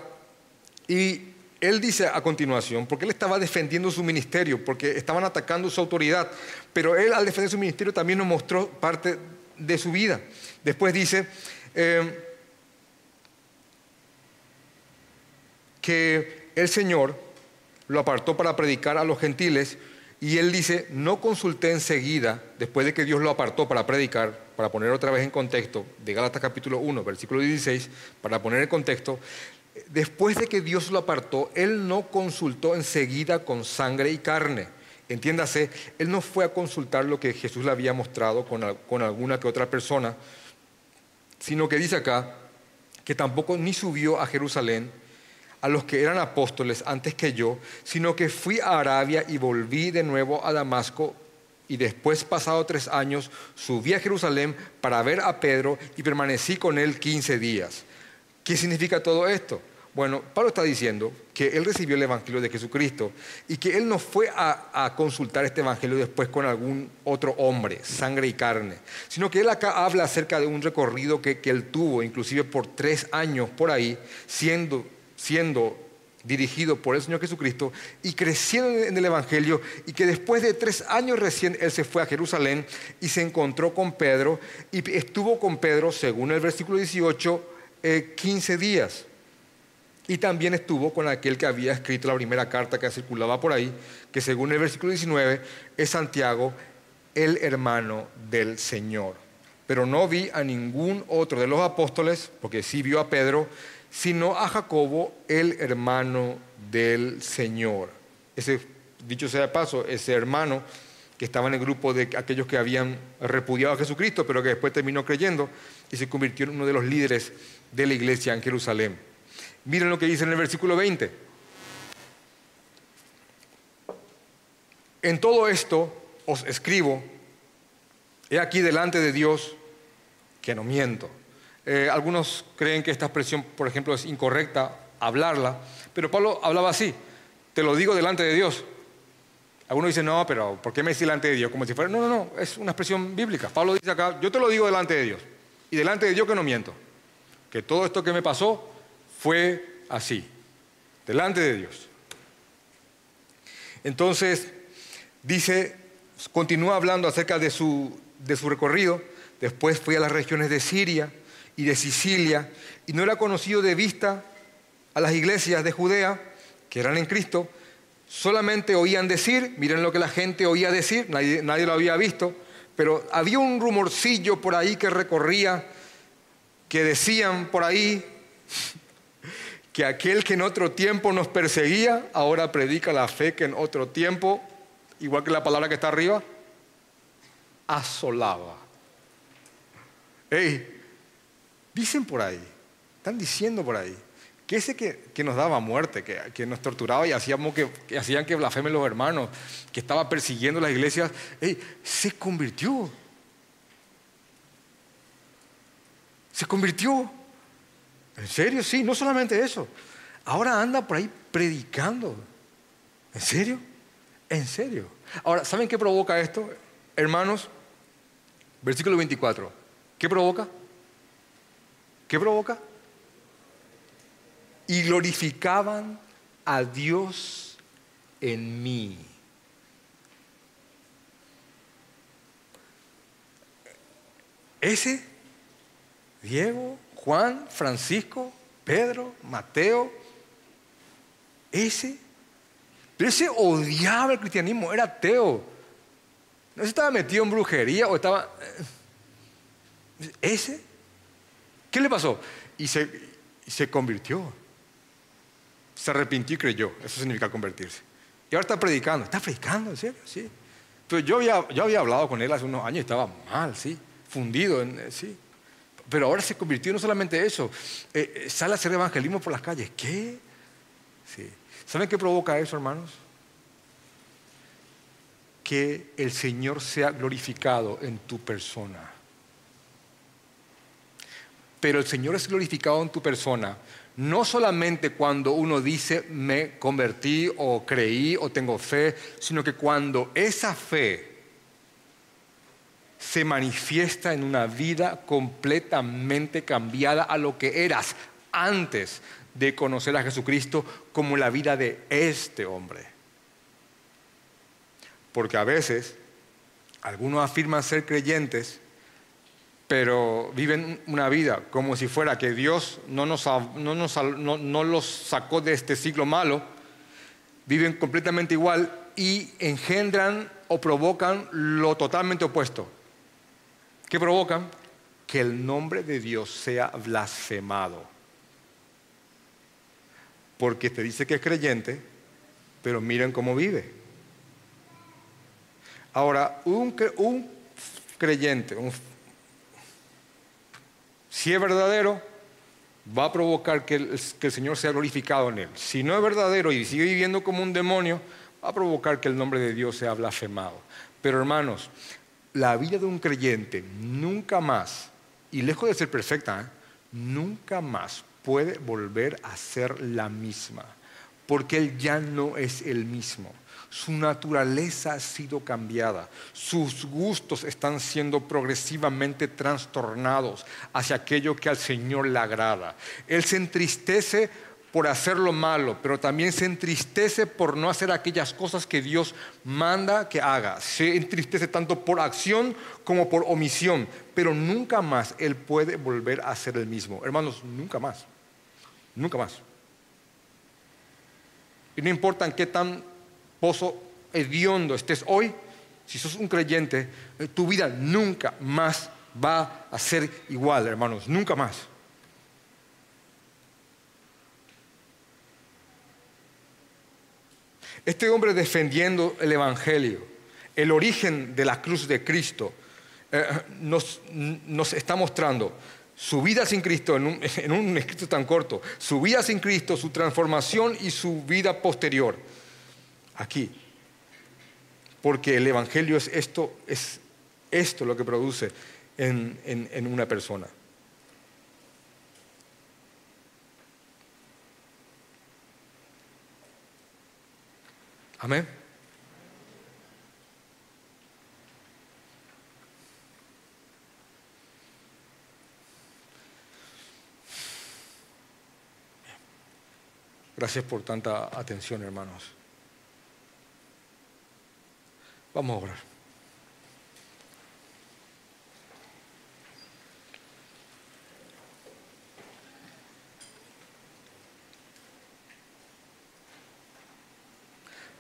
y él dice a continuación, porque él estaba defendiendo su ministerio, porque estaban atacando su autoridad, pero él al defender su ministerio también nos mostró parte de su vida. Después dice eh, que el Señor lo apartó para predicar a los gentiles y él dice, no consulté enseguida, después de que Dios lo apartó para predicar, para poner otra vez en contexto, de Gálatas capítulo 1, versículo 16, para poner en contexto, después de que Dios lo apartó, Él no consultó enseguida con sangre y carne. Entiéndase, Él no fue a consultar lo que Jesús le había mostrado con, alguna que otra persona, sino que dice acá que tampoco ni subió a Jerusalén a los que eran apóstoles antes que yo, sino que fui a Arabia y volví de nuevo a Damasco y después, pasado tres años, subí a Jerusalén para ver a Pedro y permanecí con él quince días. ¿Qué significa todo esto? Bueno, Pablo está diciendo que él recibió el Evangelio de Jesucristo y que él no fue a, consultar este Evangelio después con algún otro hombre, sangre y carne, sino que él acá habla acerca de un recorrido que, él tuvo, inclusive por tres años por ahí, siendo, siendo dirigido por el Señor Jesucristo y creciendo en el Evangelio y que después de tres años recién él se fue a Jerusalén y se encontró con Pedro y estuvo con Pedro, según el versículo 18, 15 eh, días. Y también estuvo con aquel que había escrito la primera carta que circulaba por ahí, que según el versículo 19 es Santiago, el hermano del Señor. Pero no vi a ningún otro de los apóstoles, porque sí vio a Pedro, sino a Jacobo, el hermano del Señor. Ese, dicho sea de paso, ese hermano que estaba en el grupo de aquellos que habían repudiado a Jesucristo, pero que después terminó creyendo y se convirtió en uno de los líderes de la iglesia en Jerusalén. Miren lo que dice en el versículo 20. En todo esto os escribo, he aquí delante de Dios que no miento. Eh, algunos creen que esta expresión, por ejemplo, es incorrecta hablarla, pero Pablo hablaba así, te lo digo delante de Dios. Algunos dicen, no, pero ¿por qué me dice delante de Dios? Como si fuera, no, no, no, es una expresión bíblica. Pablo dice acá, yo te lo digo delante de Dios, y delante de Dios que no miento que todo esto que me pasó fue así, delante de Dios. Entonces, dice, continúa hablando acerca de su, de su recorrido, después fui a las regiones de Siria y de Sicilia, y no era conocido de vista a las iglesias de Judea, que eran en Cristo, solamente oían decir, miren lo que la gente oía decir, nadie, nadie lo había visto, pero había un rumorcillo por ahí que recorría que decían por ahí que aquel que en otro tiempo nos perseguía, ahora predica la fe que en otro tiempo, igual que la palabra que está arriba, asolaba. Hey, dicen por ahí, están diciendo por ahí, que ese que, nos daba muerte, que, nos torturaba y hacíamos que, hacían que blasfemen los hermanos, que estaba persiguiendo las iglesias, hey, se convirtió Se convirtió. ¿En serio? Sí, no solamente eso. Ahora anda por ahí predicando. ¿En serio? ¿En serio? Ahora, ¿saben qué provoca esto? Hermanos, versículo 24. ¿Qué provoca? ¿Qué provoca? Y glorificaban a Dios en mí. Ese Diego, Juan, Francisco, Pedro, Mateo, ese, pero ese odiaba el cristianismo, era ateo. No se estaba metido en brujería o estaba... Eh, ese, ¿qué le pasó? Y se, se convirtió. Se arrepintió y creyó. Eso significa convertirse. Y ahora está predicando. ¿Está predicando? ¿En serio? Sí. Pero yo había, yo había hablado con él hace unos años y estaba mal, sí. Fundido, en, sí. Pero ahora se convirtió no solamente eso, eh, eh, sale a hacer evangelismo por las calles. ¿Qué? Sí. ¿Saben qué provoca eso, hermanos? Que el Señor sea glorificado en tu persona. Pero el Señor es glorificado en tu persona no solamente cuando uno dice me convertí o creí o tengo fe, sino que cuando esa fe se manifiesta en una vida completamente cambiada a lo que eras antes de conocer a Jesucristo como la vida de este hombre. Porque a veces algunos afirman ser creyentes, pero viven una vida como si fuera que Dios no, nos, no los sacó de este siglo malo, viven completamente igual y engendran o provocan lo totalmente opuesto. ¿Qué provocan? Que el nombre de Dios sea blasfemado. Porque te dice que es creyente, pero miren cómo vive. Ahora, un, creyente, si es verdadero, va a provocar que el, que el, Señor sea glorificado en él. Si no es verdadero y sigue viviendo como un demonio, va a provocar que el nombre de Dios sea blasfemado. Pero hermanos, la vida de un creyente nunca más, y lejos de ser perfecta, ¿eh? nunca más puede volver a ser la misma, porque él ya no es el mismo. Su naturaleza ha sido cambiada, sus gustos están siendo progresivamente trastornados hacia aquello que al Señor le agrada. Él se entristece por hacer lo malo, pero también se entristece por no hacer aquellas cosas que Dios manda que haga. Se entristece tanto por acción como por omisión, pero nunca más Él puede volver a ser el mismo. Hermanos, nunca más. Nunca más. Y no importa en qué tan pozo hediondo estés hoy, si sos un creyente, eh, tu vida nunca más va a ser igual, hermanos, nunca más. Este hombre defendiendo el Evangelio, el origen de la cruz de Cristo, eh, nos, está mostrando su vida sin Cristo en un, en un, escrito tan corto, su vida sin Cristo, su transformación y su vida posterior. Aquí. Porque el Evangelio es esto, es esto lo que produce en una persona. Amén. Gracias por tanta atención, hermanos. Vamos a orar.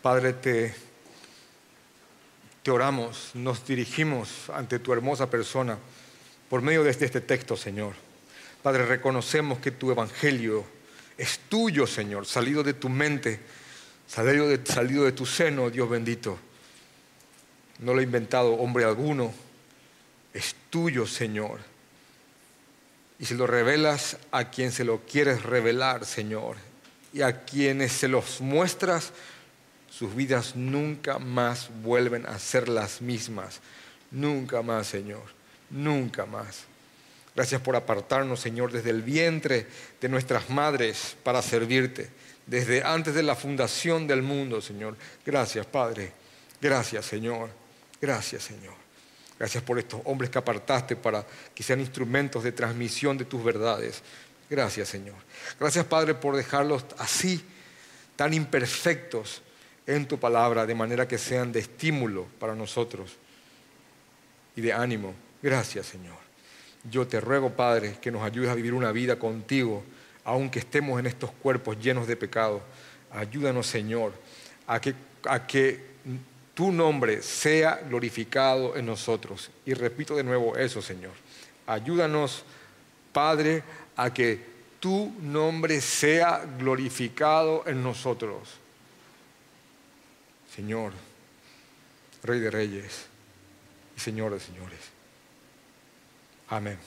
Padre, te, oramos, nos dirigimos ante tu hermosa persona por medio de este, este texto, Señor. Padre, reconocemos que tu evangelio es tuyo, Señor, salido de tu mente, salido de, salido de tu seno, Dios bendito. No lo ha inventado hombre alguno, es tuyo, Señor. Y si lo revelas a quien se lo quieres revelar, Señor, y a quienes se los muestras, sus vidas nunca más vuelven a ser las mismas. Nunca más, Señor. Nunca más. Gracias por apartarnos, Señor, desde el vientre de nuestras madres para servirte. Desde antes de la fundación del mundo, Señor. Gracias, Padre. Gracias, Señor. Gracias, Señor. Gracias por estos hombres que apartaste para que sean instrumentos de transmisión de tus verdades. Gracias, Señor. Gracias, Padre, por dejarlos así, tan imperfectos, en tu palabra, de manera que sean de estímulo para nosotros y de ánimo. Gracias, Señor. Yo te ruego, Padre, que nos ayudes a vivir una vida contigo, aunque estemos en estos cuerpos llenos de pecado. Ayúdanos, Señor, a que, a que tu nombre sea glorificado en nosotros. Y repito de nuevo eso, Señor. Ayúdanos, Padre, a que tu nombre sea glorificado en nosotros. Señor, Rey de Reyes y Señor de Señores. Amén.